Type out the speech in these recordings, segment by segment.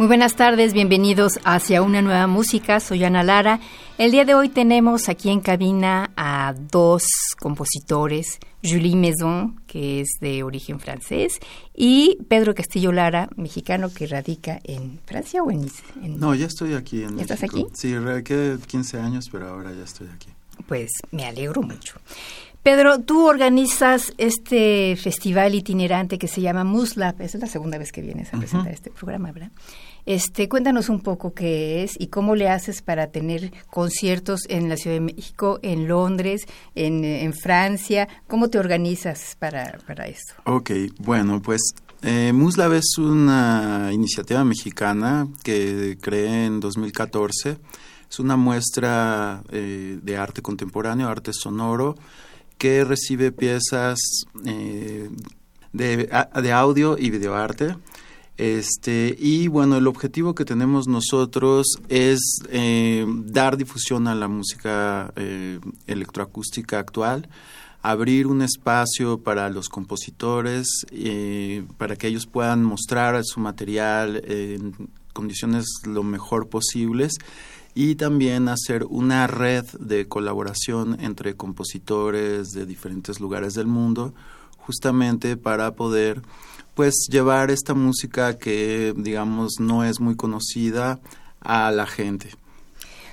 Muy buenas tardes, bienvenidos hacia una nueva música. Soy Ana Lara. El día de hoy tenemos aquí en cabina a dos compositores, Julie Maison, que es de origen francés, y Pedro Castillo Lara, mexicano que radica en Francia o en, en No, ya estoy aquí en ¿Ya estás México. aquí? Sí, quedé 15 años, pero ahora ya estoy aquí. Pues me alegro mucho. Pedro, tú organizas este festival itinerante que se llama Muslab. Esa es la segunda vez que vienes a presentar este programa, ¿verdad? Este, cuéntanos un poco qué es y cómo le haces para tener conciertos en la Ciudad de México, en Londres, en, Francia. ¿Cómo te organizas para, para esto? Ok, bueno, pues eh, Muslab es una iniciativa mexicana que creé en 2014. Es una muestra eh, de arte contemporáneo, arte sonoro, que recibe piezas eh, de audio y videoarte. Este, y bueno, el objetivo que tenemos nosotros es eh, dar difusión a la música eh, electroacústica actual, abrir un espacio para los compositores, eh, para que ellos puedan mostrar su material en condiciones lo mejor posibles y también hacer una red de colaboración entre compositores de diferentes lugares del mundo, justamente para poder pues llevar esta música que digamos no es muy conocida a la gente.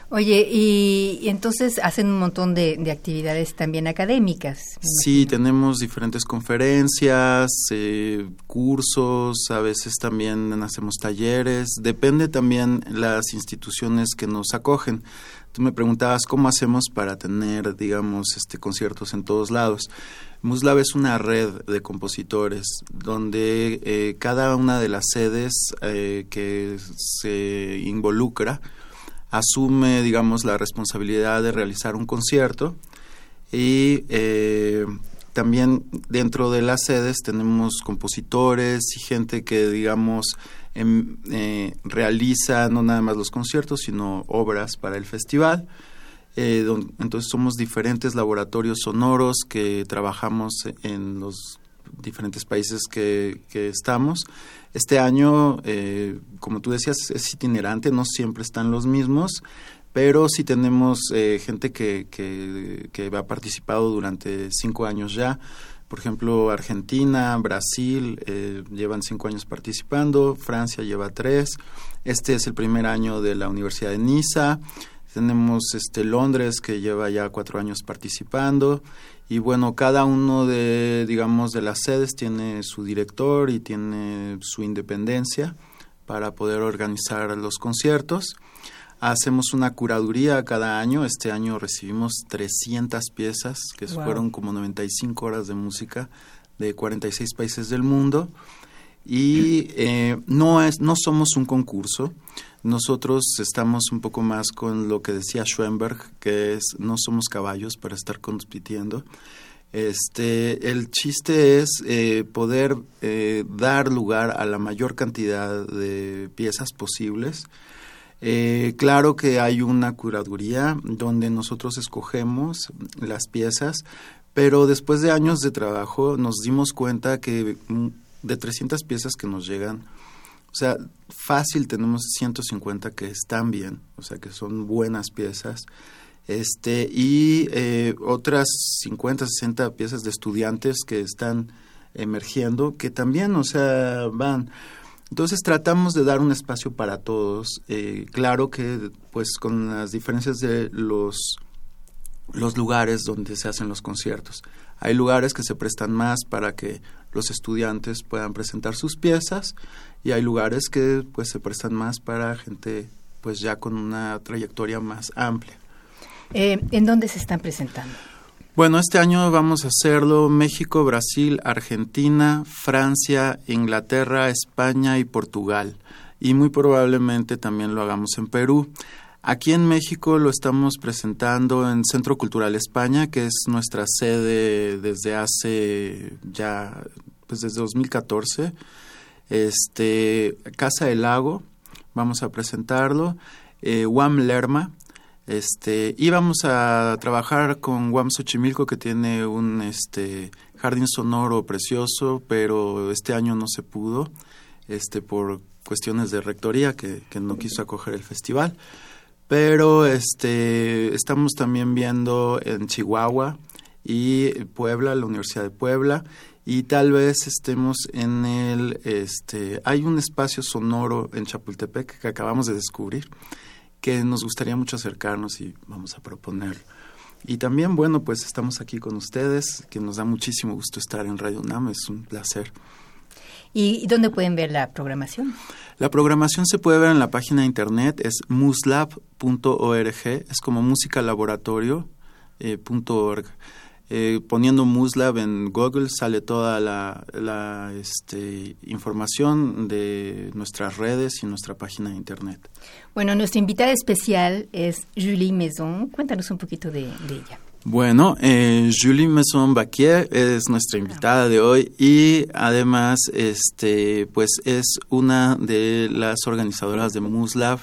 Oye, y, y entonces hacen un montón de, de actividades también académicas. Sí, tenemos diferentes conferencias, eh, cursos, a veces también hacemos talleres, depende también las instituciones que nos acogen. Tú me preguntabas cómo hacemos para tener, digamos, este conciertos en todos lados. Muslab es una red de compositores donde eh, cada una de las sedes eh, que se involucra asume, digamos, la responsabilidad de realizar un concierto y eh, también dentro de las sedes tenemos compositores y gente que, digamos, em, eh, realiza no nada más los conciertos, sino obras para el festival. Eh, entonces somos diferentes laboratorios sonoros que trabajamos en los diferentes países que, que estamos. Este año, eh, como tú decías, es itinerante, no siempre están los mismos, pero sí tenemos eh, gente que, que, que ha participado durante cinco años ya. Por ejemplo, Argentina, Brasil eh, llevan cinco años participando, Francia lleva tres. Este es el primer año de la Universidad de Niza. Tenemos este Londres que lleva ya cuatro años participando y bueno, cada uno de digamos de las sedes tiene su director y tiene su independencia para poder organizar los conciertos. Hacemos una curaduría cada año. Este año recibimos 300 piezas, que Wow. fueron como 95 horas de música de 46 países del mundo. Y eh, no, es, no somos un concurso. Nosotros estamos un poco más con lo que decía Schoenberg, que es no somos caballos para estar compitiendo. Este, el chiste es eh, poder eh, dar lugar a la mayor cantidad de piezas posibles. Eh, claro que hay una curaduría donde nosotros escogemos las piezas, pero después de años de trabajo nos dimos cuenta que mm, de 300 piezas que nos llegan, o sea, fácil tenemos 150 que están bien, o sea, que son buenas piezas. Este, y eh, otras 50, 60 piezas de estudiantes que están emergiendo, que también, o sea, van. Entonces tratamos de dar un espacio para todos. Eh, claro que, pues, con las diferencias de los, los lugares donde se hacen los conciertos. Hay lugares que se prestan más para que los estudiantes puedan presentar sus piezas y hay lugares que, pues, se prestan más para gente, pues, ya con una trayectoria más amplia. Eh, ¿En dónde se están presentando? Bueno, este año vamos a hacerlo México, Brasil, Argentina, Francia, Inglaterra, España y Portugal. Y muy probablemente también lo hagamos en Perú. Aquí en México lo estamos presentando en Centro Cultural España, que es nuestra sede desde hace ya, pues desde 2014. Este, Casa del Lago, vamos a presentarlo. Eh, Lerma, este, íbamos a trabajar con Guam Xochimilco, que tiene un este, jardín sonoro precioso, pero este año no se pudo, este, por cuestiones de rectoría que, que no quiso acoger el festival. Pero este, estamos también viendo en Chihuahua y Puebla, la Universidad de Puebla, y tal vez estemos en el, este, hay un espacio sonoro en Chapultepec que acabamos de descubrir que nos gustaría mucho acercarnos y vamos a proponerlo. Y también, bueno, pues estamos aquí con ustedes, que nos da muchísimo gusto estar en Radio UNAM, es un placer. ¿Y dónde pueden ver la programación? La programación se puede ver en la página de internet, es muslab.org, es como música laboratorio eh, eh, poniendo Muslab en Google sale toda la, la este, información de nuestras redes y nuestra página de internet. Bueno, nuestra invitada especial es Julie Maison. Cuéntanos un poquito de, ella. Bueno, eh, Julie Maison Baquier es nuestra invitada de hoy y además, este, pues es una de las organizadoras de Muslab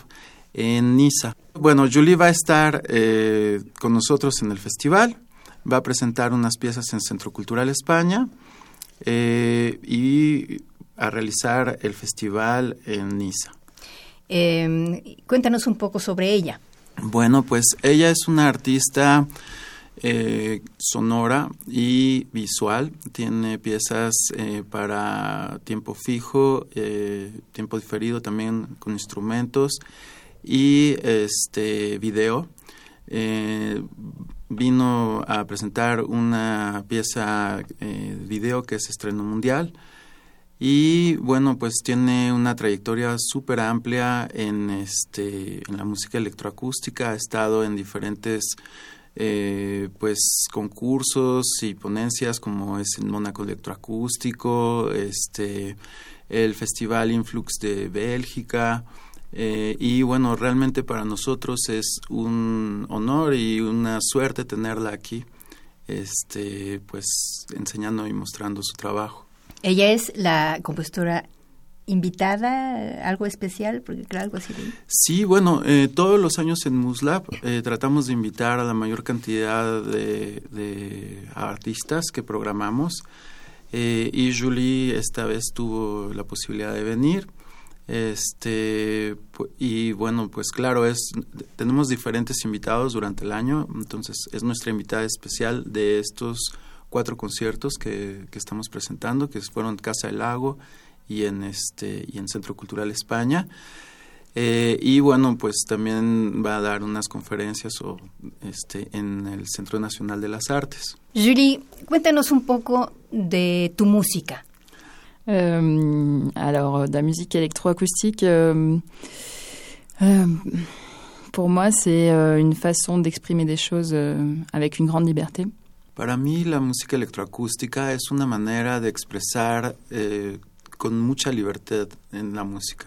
en Niza. Bueno, Julie va a estar eh, con nosotros en el festival va a presentar unas piezas en Centro Cultural España eh, y a realizar el festival en Niza. Em, cuéntanos un poco sobre ella. Bueno, pues ella es una artista eh, sonora y visual. Tiene piezas eh, para tiempo fijo, tiempo diferido también con instrumentos y este video vino a presentar una pieza eh, video que es estreno mundial. Y bueno pues tiene una trayectoria súper amplia en este en la música electroacústica. Ha estado en diferentes eh, pues concursos y ponencias como es el Mónaco Electroacústico este el Festival Influx de Bélgica eh, y bueno, realmente para nosotros es un honor y una suerte tenerla aquí, este, pues enseñando y mostrando su trabajo. Ella es la compositora invitada, algo especial, porque algo así. Sí, bueno, eh, todos los años en Muslab eh, tratamos de invitar a la mayor cantidad de, de artistas que programamos. y Julie esta vez tuvo la posibilidad de venir. Este, y bueno, pues claro, es, tenemos diferentes invitados durante el año, entonces es nuestra invitada especial de estos cuatro conciertos que, que estamos presentando, que fueron Casa del Lago y en, este, y en Centro Cultural España. Eh, y bueno, pues también va a dar unas conferencias o, este, en el Centro Nacional de las Artes. Julie, cuéntanos un poco de tu música. Euh, alors, de la musique électroacoustique, euh, euh, pour moi, c'est euh, une façon d'exprimer des choses euh, avec une grande liberté. Para mí, la música electroacústica es una manera de expresar eh, con mucha libertad en la música.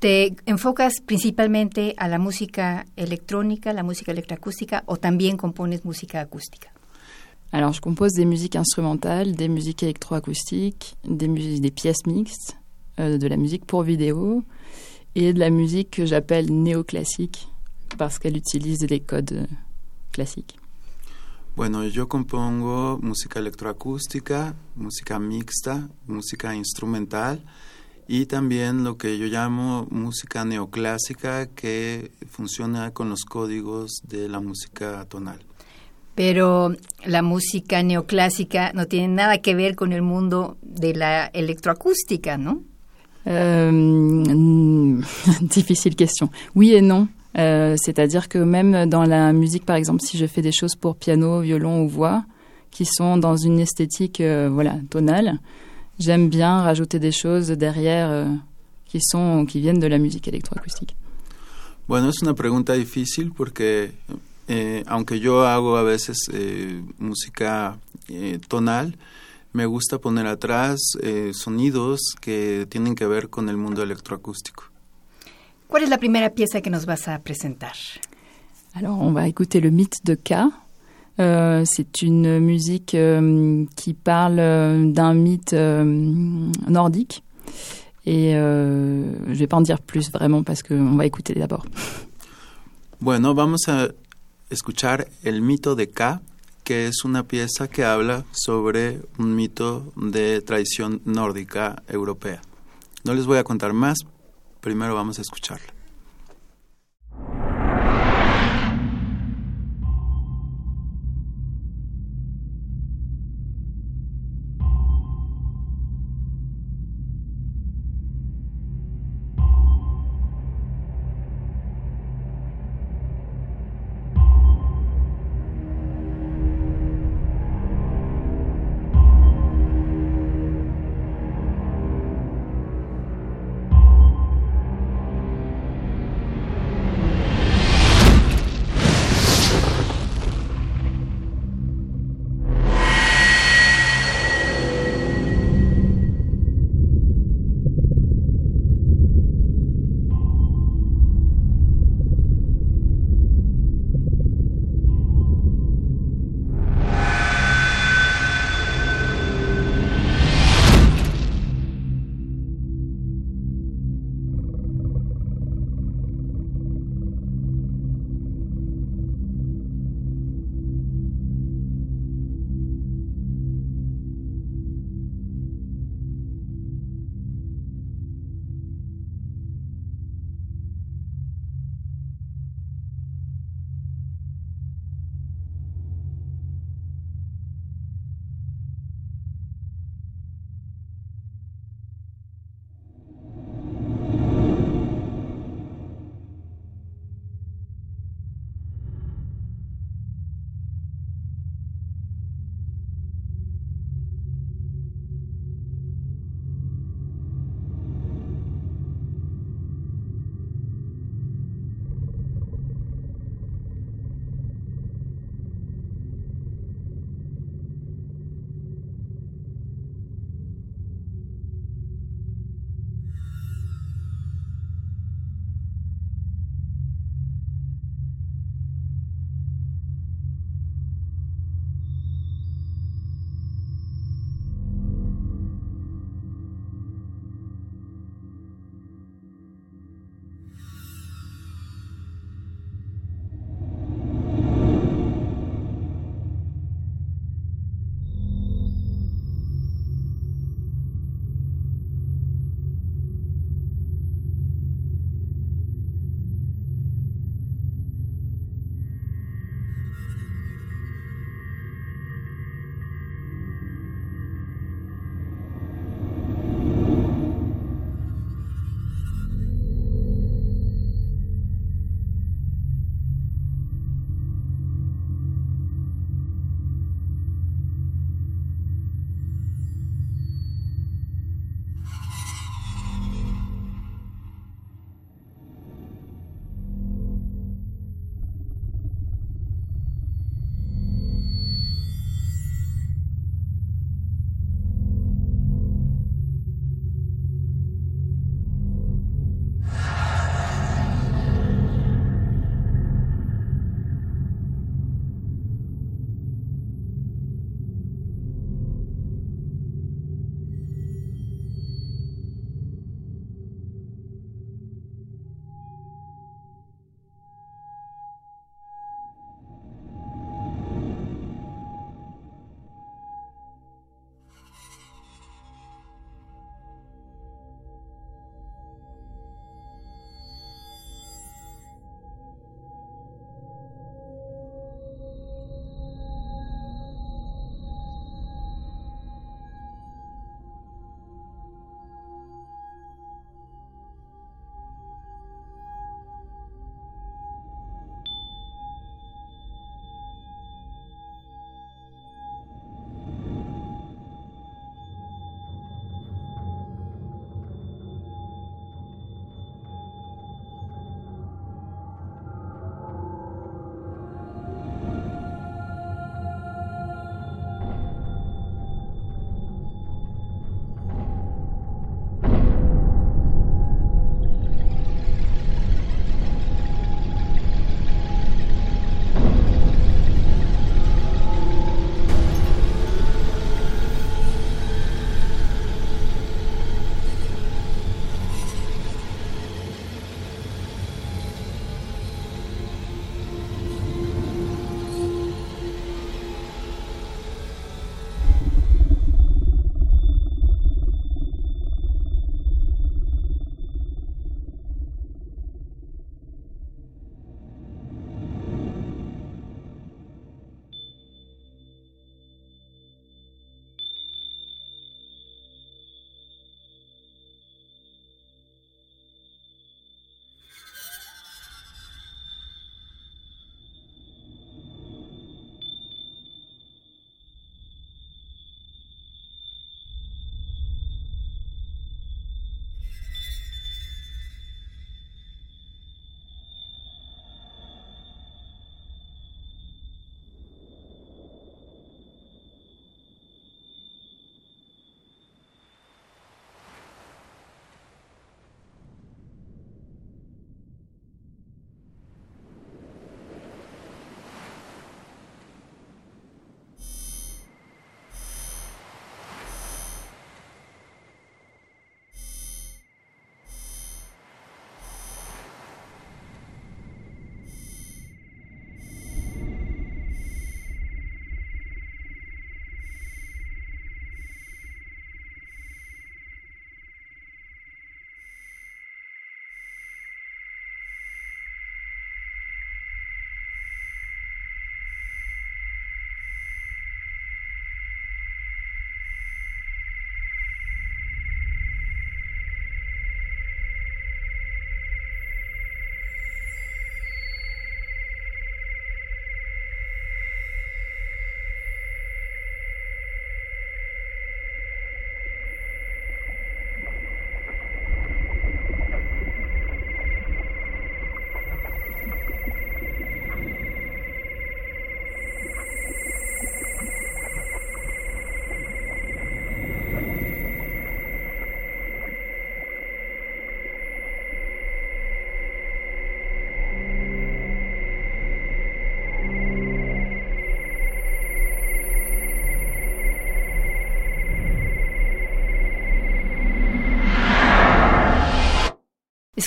¿Te enfocas principalmente a la música electrónica, la música electroacústica o también compones música acústica? Alors, je compose des musiques instrumentales, des musiques électroacoustiques, des, des pièces mixtes, euh, de la musique pour vidéo et de la musique que j'appelle néoclassique parce qu'elle utilise des codes classiques. Bueno, yo compongo música electroacústica, música mixta, música instrumental y también lo que yo llamo música neoclásica que funciona con los códigos de la música tonal. Pero la música neoclásica no tiene nada que ver con el mundo de la electroacústica, ¿no? Euh, difficile question. Oui et non. Euh, C'est-à-dire que même dans la musique, par exemple, si je fais des choses pour piano, violon ou voix, qui sont dans une esthétique euh, voilà tonale, j'aime bien rajouter des choses derrière euh, qui sont qui viennent de la musique électroacoustique. Bueno, es una pregunta difícil porque eh, aunque yo hago a veces eh, música eh, tonal, me gusta poner atrás sonidos que tienen que ver con el mundo electroacústico. ¿Cuál es la primera pieza que nos vas a presentar? Alors, on va écouter le mythe de K. Euh, c'est une musique euh, qui parle euh, d'un mythe euh, nordique. Et euh, je vais pas en dire plus vraiment parce qu'on va écouter d'abord. Bueno, vamos a escuchar El mito de K, que es una pieza que habla sobre un mito de tradición nórdica europea. No les voy a contar más, primero vamos a escucharla.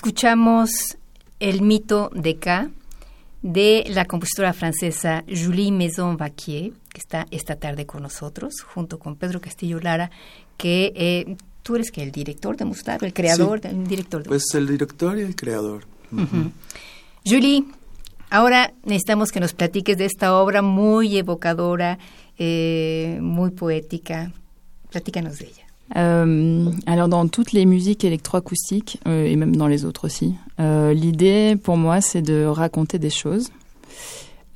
Escuchamos El mito de K de la compositora francesa Julie Maison-Vaquier, que está esta tarde con nosotros, junto con Pedro Castillo Lara, que eh, tú eres que el director de Mustard, el creador, el director de Pues el director y el creador. Julie, ahora necesitamos que nos platiques de esta obra muy evocadora, eh, muy poética. Platícanos de ella. Euh, alors dans toutes les musiques électroacoustiques euh, et même dans les autres aussi, euh, l'idée pour moi c'est de raconter des choses.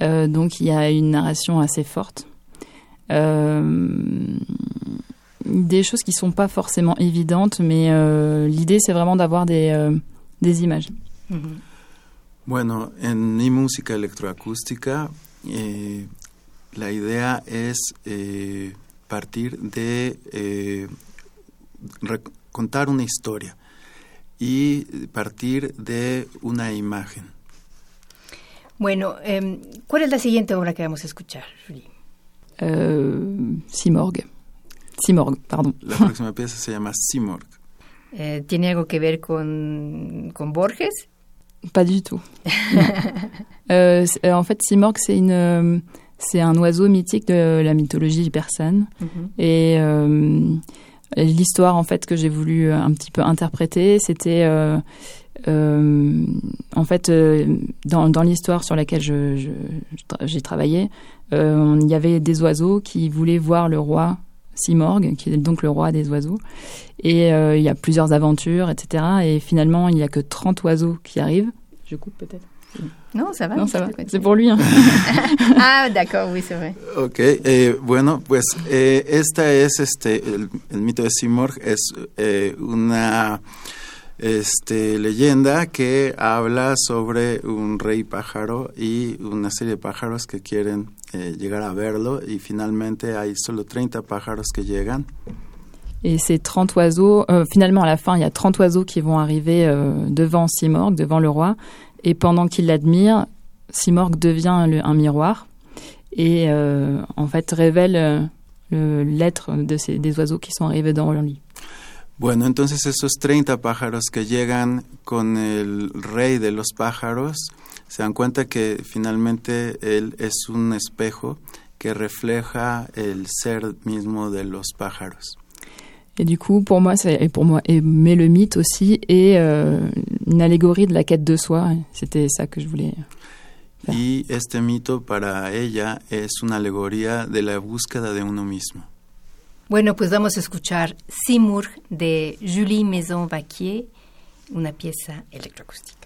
Euh, donc il y a une narration assez forte, euh, des choses qui sont pas forcément évidentes, mais euh, l'idée c'est vraiment d'avoir des, euh, des images. Bueno, en mi música electroacústica, eh, la idea es eh, partir de eh, contar una historia y partir de una imagen. Bueno, em, ¿cuál es la siguiente obra que vamos a escuchar, Julie? Euh, Simorgue. Simorgue, pardon. La próxima pieza se llama Simorg. Eh, ¿Tiene algo que ver con, con Borges? Pas du tout. Euh, euh, en fait, Simorgue, c'est une, euh, c'est un oiseau mythique de la mythologie persane. Et euh, l'histoire, en fait, que j'ai voulu un petit peu interpréter, c'était, euh, euh, en fait, euh, dans, dans l'histoire sur laquelle j'ai travaillé, euh, il y avait des oiseaux qui voulaient voir le roi Simorgue, qui est donc le roi des oiseaux. Et euh, il y a plusieurs aventures, etc. Et finalement, il n'y a que 30 oiseaux qui arrivent. Je coupe peut-être? Non, ça va. Non, ça va. C'est pour lui. Hein. Ah, d'accord, oui, c'est vrai. Ok, eh, bueno, pues eh, esta es este el, el mito de Simorg es eh, una este leyenda que habla sobre un rey pájaro y una serie de pájaros que quieren eh, llegar a verlo y finalmente hay solo 30 pájaros que llegan Et ces 30 oiseaux, euh, finalement, à la fin, il y a 30 oiseaux qui vont arriver euh, devant Simorgue, devant le roi. Et pendant qu'il l'admire, Simorgue devient le- un miroir et euh, en fait révèle euh, l'être de ces, des oiseaux qui sont arrivés dans le lit. Bueno, entonces esos 30 pájaros que llegan con el rey de los pájaros se dan cuenta que finalmente él es un espejo que refleja el ser mismo de los pájaros. Et du coup, pour moi, c'est pour moi, et, mais le mythe aussi est euh, une allégorie de la quête de soi. C'était ça que je voulais. Claro. Y este mito para ella es una alegoría de la búsqueda de uno mismo. Bueno, pues vamos a escuchar Simurg de Julie Maison-Vaquier, una pieza electroacústica.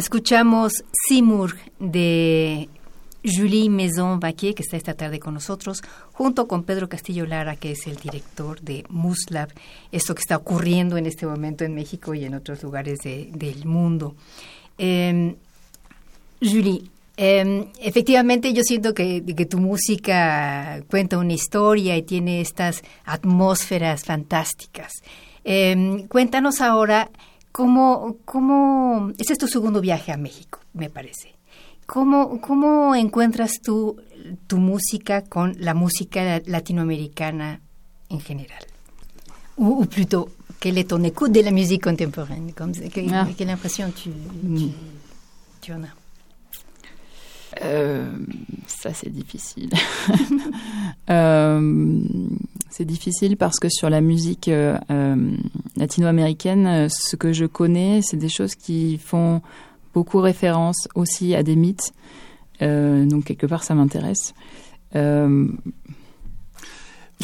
Escuchamos Simurg de Julie Maison Vaquier, que está esta tarde con nosotros, junto con Pedro Castillo Lara, que es el director de Muslab, esto que está ocurriendo en este momento en México y en otros lugares del mundo. Em, Julie, em, efectivamente yo siento que, que, tu música cuenta una historia y tiene estas atmósferas fantásticas. Em, cuéntanos ahora cómo, cómo, este es tu segundo viaje a México, me parece. ¿Cómo, cómo encuentras tú tu música con la música latinoamericana en general? O, plutôt, quelle est ton écoute de la musique contemporaine ah. Quelle impression tu, tu, tu en as euh, ça c'est difficile. euh, c'est difficile parce que sur la musique euh, latino-américaine, ce que je connais, c'est des choses qui font beaucoup référence aussi à des mythes. Euh, donc quelque part, ça m'intéresse. Euh...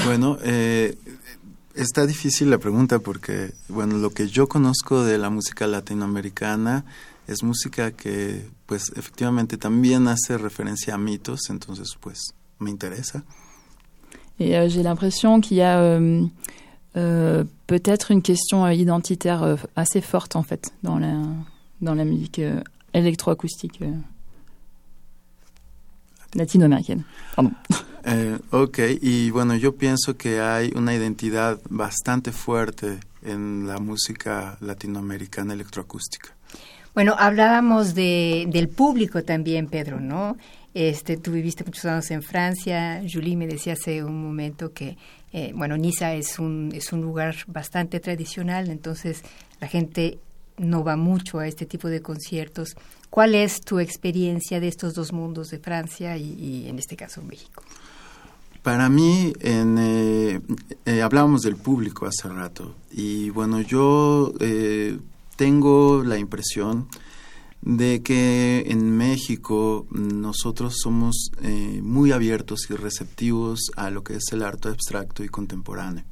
Bueno, eh, está difícil la pregunta porque, bueno, lo que yo conozco de la música latinoamericana es música que, pues, efectivamente también hace referencia a mitos, entonces, pues, me interesa. Et euh, j'ai l'impression qu'il y a euh, euh, peut-être une question identitaire euh, assez forte, en fait, dans la, dans la musique euh, électroacoustique euh, latinoaméricaine. Pardon. Eh, ok, y bueno, yo pienso que hay una identidad bastante fuerte en la música latinoamericana electroacústica. Bueno, hablábamos de, del público también, Pedro, ¿no? Este, tú viviste muchos años en Francia. Julie me decía hace un momento que, eh, bueno, Niza es un, es un lugar bastante tradicional, entonces la gente no va mucho a este tipo de conciertos. ¿Cuál es tu experiencia de estos dos mundos de Francia y, en este caso México? Para mí, en, eh, eh, hablábamos del público hace rato y bueno, yo eh, tengo la impresión de que en México nosotros somos muy abiertos y receptivos a lo que es el arte abstracto y contemporáneo.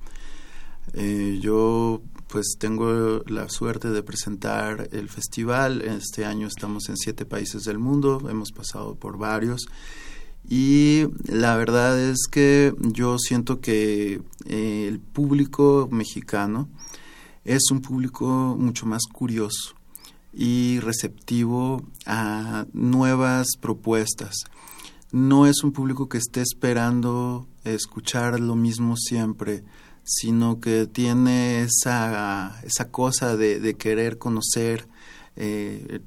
yo pues tengo la suerte de presentar el festival. Este año estamos en siete países del mundo, hemos pasado por varios. Y la verdad es que yo siento que eh, el público mexicano es un público mucho más curioso y receptivo a nuevas propuestas. No es un público que esté esperando escuchar lo mismo siempre, sino que tiene esa, esa cosa de, de querer conocer eh,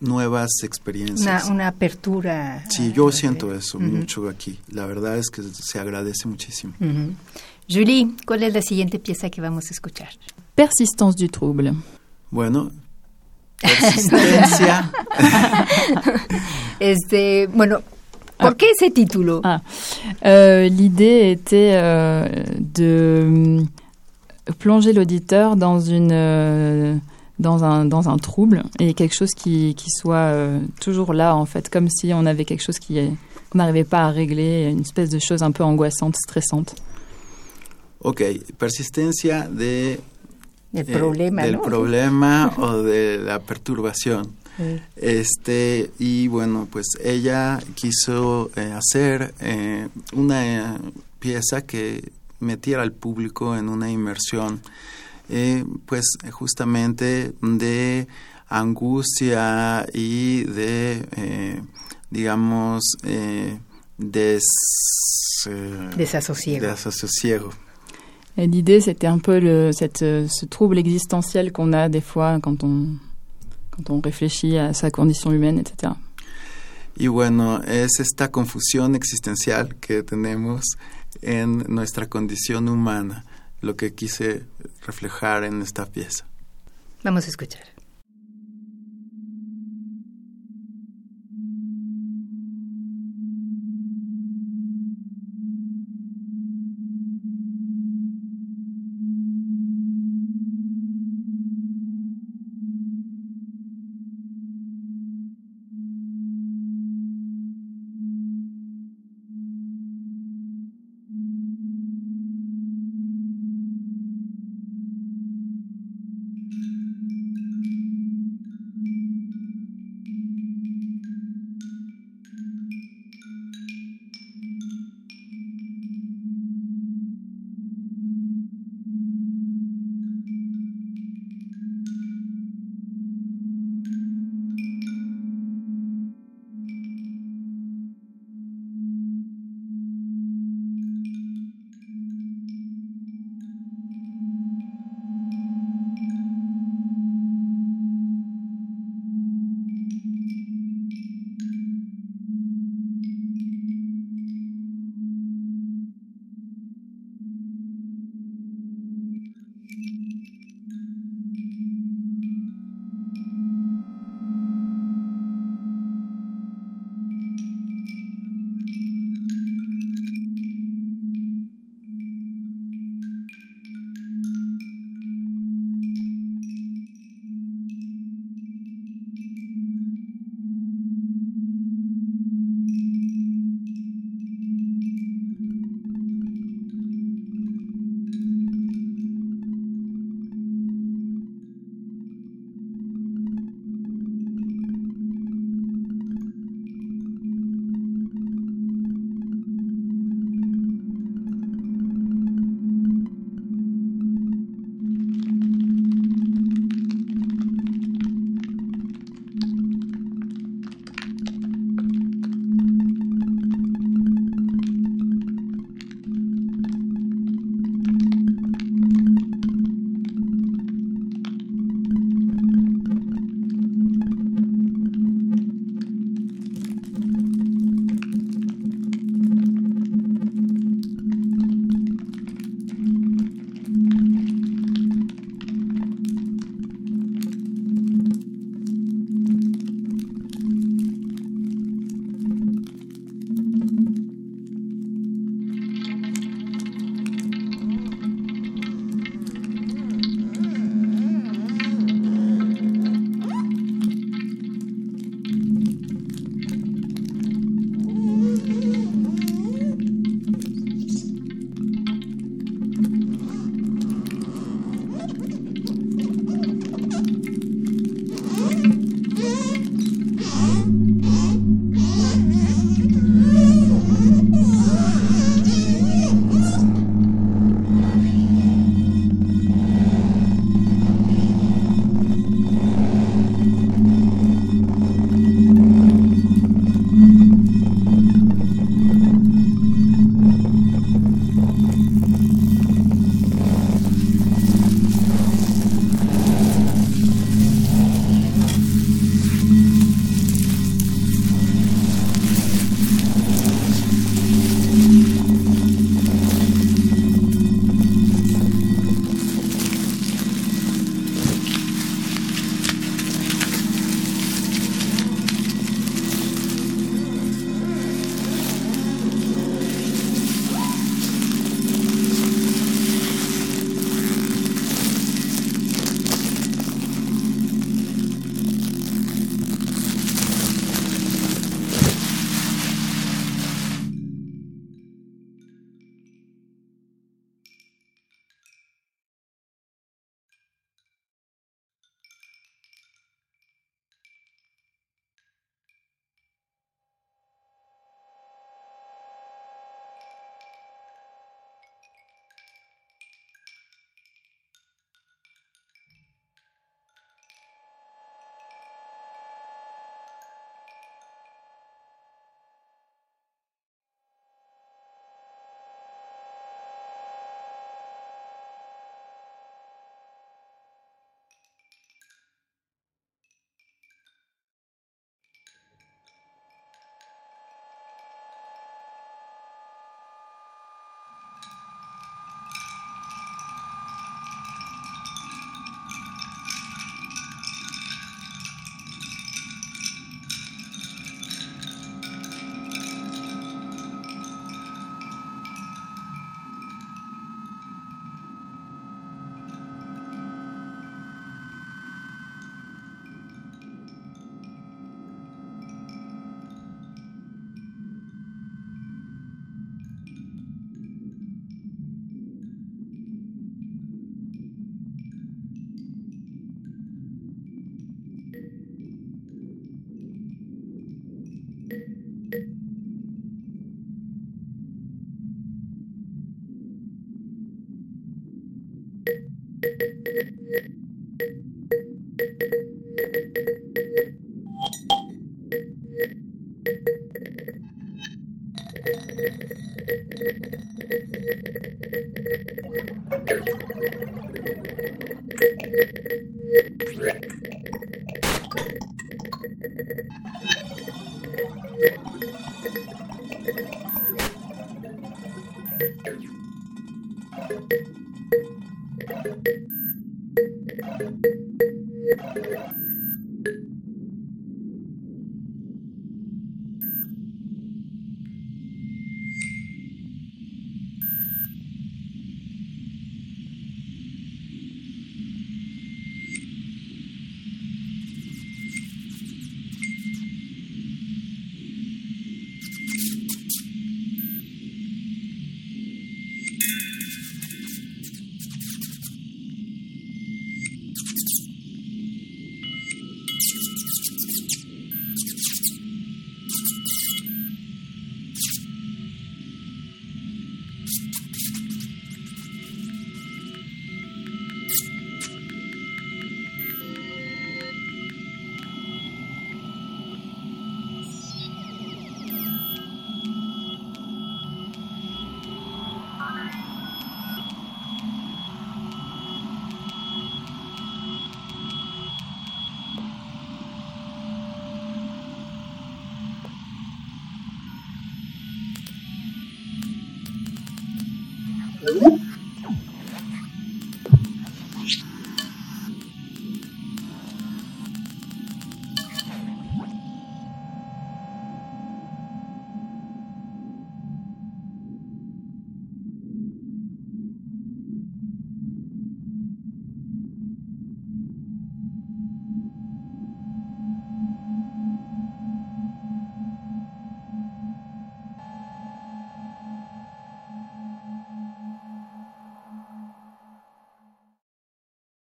nuevas experiencias. Una, una, apertura. Sí, yo siento eso uh -huh. mucho aquí. La verdad es que se agradece muchísimo. Uh -huh. Julie, ¿cuál es la siguiente pieza que vamos a escuchar? Persistance du trouble. Bueno, persistencia. este, bueno, Pourquoi ah. ce titre ah. euh, L'idée était euh, de euh, plonger l'auditeur dans une euh, dans un dans un trouble et quelque chose qui, qui soit euh, toujours là en fait comme si on avait quelque chose qui qu'on n'arrivait pas à régler une espèce de chose un peu angoissante stressante. Ok, persistencia de del eh, problema, del ¿no? problema o de la perturbación. Este, y bueno, pues ella quiso eh, hacer eh, una pieza que metiera al público en una inmersión, eh, pues justamente de angustia y de, digamos, des, desasosiego. desasosiego. L'idée, c'était un peu le, cette, ce trouble existentiel qu'on a des fois quand on quand on réfléchit à sa condition humaine, etc. Y bueno, es esta confusión existencial que tenemos en nuestra condición humana, lo que quise reflejar en esta pieza. Vamos a escuchar.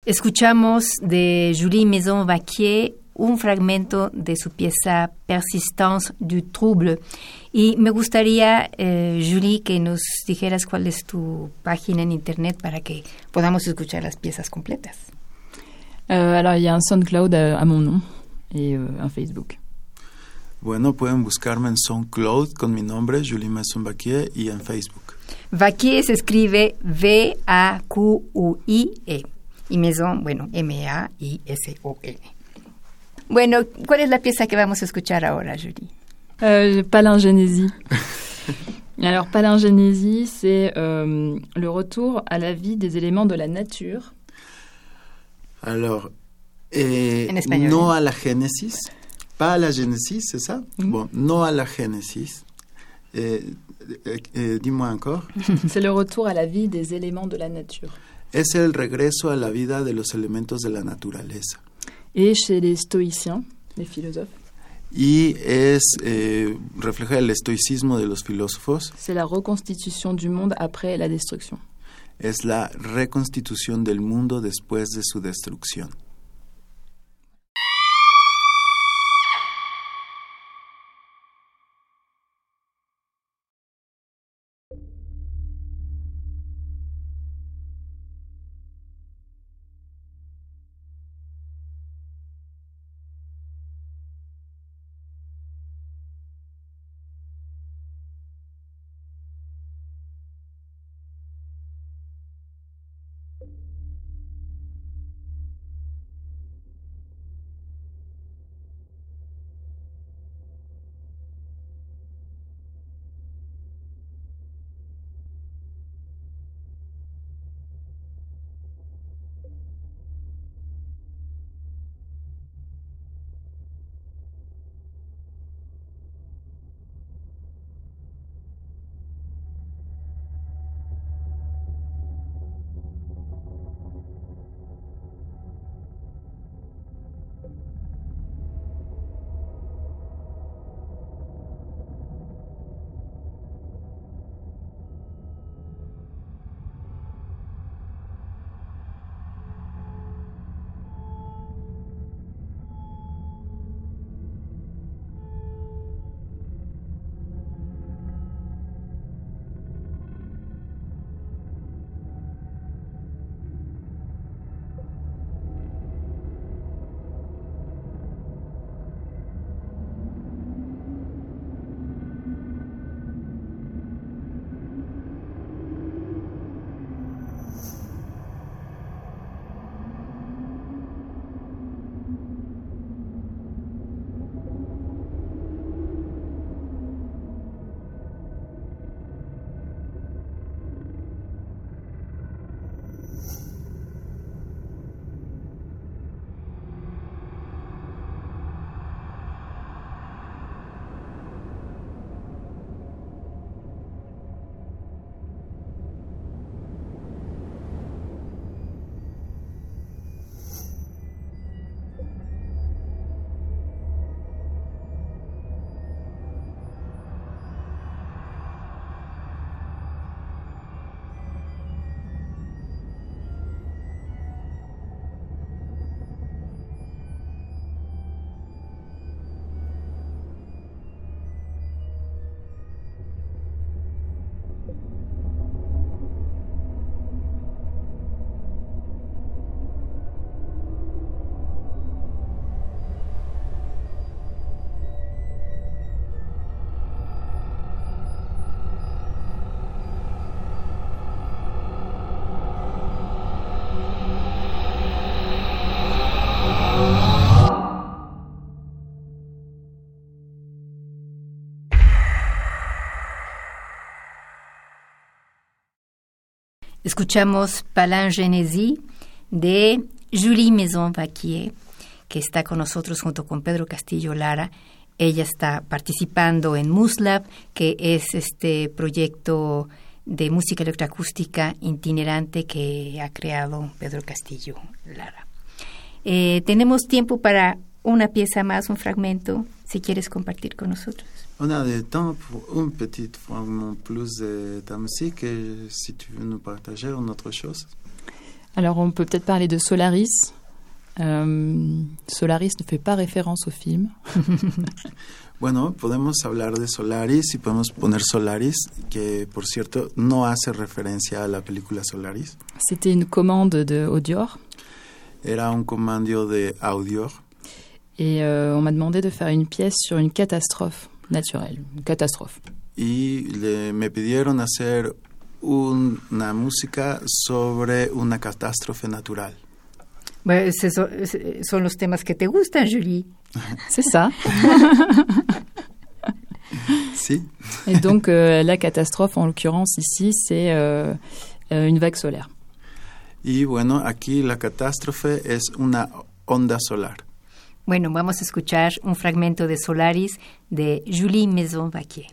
Escuchamos de Julie Maison-Vaquier un fragmento de su pieza Persistance du Trouble. Y me gustaría, eh, Julie, que nos dijeras cuál es tu página en Internet para que podamos escuchar las piezas completas. Euh, alors, il y a un SoundCloud à, à mon nom et euh, un Facebook. Bueno, pueden buscarme en SoundCloud con mi nombre, Julie Masson-Baquier, y en Facebook. Vaquier se escribe V-A-Q-U-I-E. Y Maison, bueno, M-A-I-S-O-N. Bueno, ¿cuál es la pieza que vamos a escuchar ahora, Julie? Euh, palingénésie. Alors, palingénésie, c'est euh, le retour à la vie des éléments de la nature. Alors, eh, no ¿eh? a la génesis, pas à la génesis, c'est ça? Bon, no a la génesis. Eh, eh, eh, Dis-moi encore. c'est le retour à la vie des éléments de la nature. Es el regreso a la vida de los elementos de la naturaleza. Et chez les stoïciens, les philosophes, Y es, eh, refleja el estoicismo de los filósofos, c'est la reconstitution du monde après la destruction. es la reconstitución del mundo después de su destrucción. Escuchamos Palin Genésie de Julie Maison-Vaquier, que está con nosotros junto con Pedro Castillo Lara. Ella está participando en MUSLAB, que es este proyecto de música electroacústica itinerante que ha creado Pedro Castillo Lara. Eh, tenemos tiempo para una pieza más, un fragmento, si quieres compartir con nosotros. On a de temps pour un petit fragment plus de ta musique et si tu veux nous partager une autre chose. Alors on peut peut-être parler de Solaris. Euh, Solaris ne fait pas référence au film. Bueno, podemos hablar de Solaris y podemos poner Solaris, que por cierto no hace referencia a la película Solaris. C'était une commande de Audior Era un comando de audio et euh, on m'a demandé de faire une pièce sur une catastrophe naturelle, une catastrophe. y le, me pidieron hacer un- una música sobre una catástrofe natural. Bueno, es eso- es- son los temas que te gustan, Julie. C'est ça. Sí, Et donc euh, la catastrophe, en l'occurrence ici, c'est euh, euh, une vague solaire. y bueno, aquí la catástrofe es una onda solar. Bueno, vamos a escuchar un fragmento de Solaris de Julie Maison-Vaquier.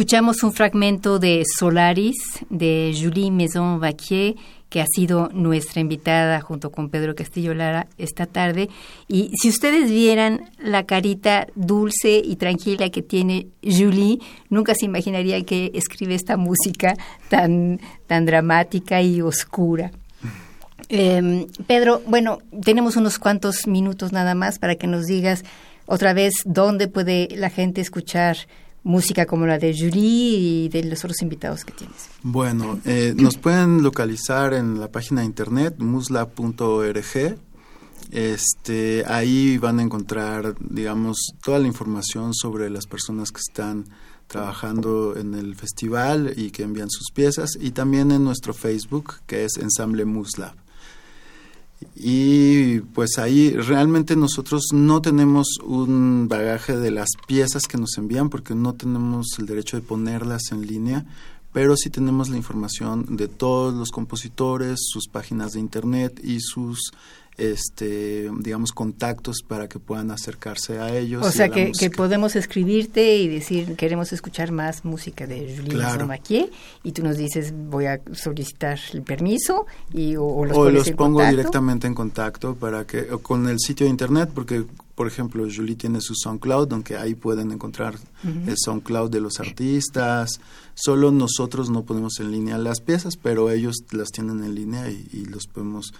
Escuchamos un fragmento de Solaris de Julie Maison-Vaquier, que ha sido nuestra invitada junto con Pedro Castillo Lara esta tarde. Y si ustedes vieran la carita dulce y tranquila que tiene Julie, nunca se imaginaría que escribe esta música tan, tan dramática y oscura. Eh, Pedro, bueno, tenemos unos cuantos minutos nada más para que nos digas otra vez dónde puede la gente escuchar música como la de Julie y de los otros invitados que tienes. Bueno, eh, nos pueden localizar en la página de internet musla.org. Este, ahí van a encontrar, digamos, toda la información sobre las personas que están trabajando en el festival y que envían sus piezas y también en nuestro Facebook que es Ensamble Musla. Y pues ahí realmente nosotros no tenemos un bagaje de las piezas que nos envían porque no tenemos el derecho de ponerlas en línea, pero sí tenemos la información de todos los compositores, sus páginas de internet y sus este digamos contactos para que puedan acercarse a ellos. O sea que, que, podemos escribirte y decir queremos escuchar más música de Julien claro. y tú nos dices voy a solicitar el permiso y o, los, o los pongo directamente en contacto para que con el sitio de internet porque por ejemplo, Julie tiene su SoundCloud, aunque ahí pueden encontrar el SoundCloud de los artistas. Solo nosotros no ponemos en línea las piezas, pero ellos las tienen en línea y, y los podemos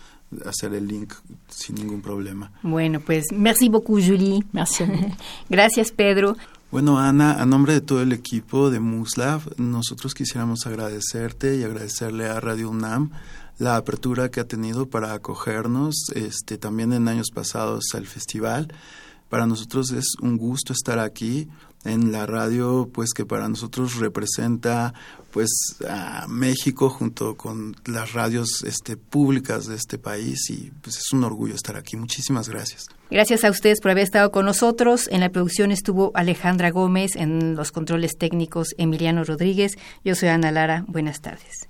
hacer el link sin ningún problema. Bueno, pues merci beaucoup, Julie. Merci. Gracias, Pedro. Bueno, Ana, a nombre de todo el equipo de Muslav, nosotros quisiéramos agradecerte y agradecerle a Radio UNAM la apertura que ha tenido para acogernos este, también en años pasados al festival. Para nosotros es un gusto estar aquí en la radio, pues que para nosotros representa pues a México junto con las radios este, públicas de este país y pues es un orgullo estar aquí. Muchísimas gracias. Gracias a ustedes por haber estado con nosotros. En la producción estuvo Alejandra Gómez, en los controles técnicos Emiliano Rodríguez. Yo soy Ana Lara. Buenas tardes.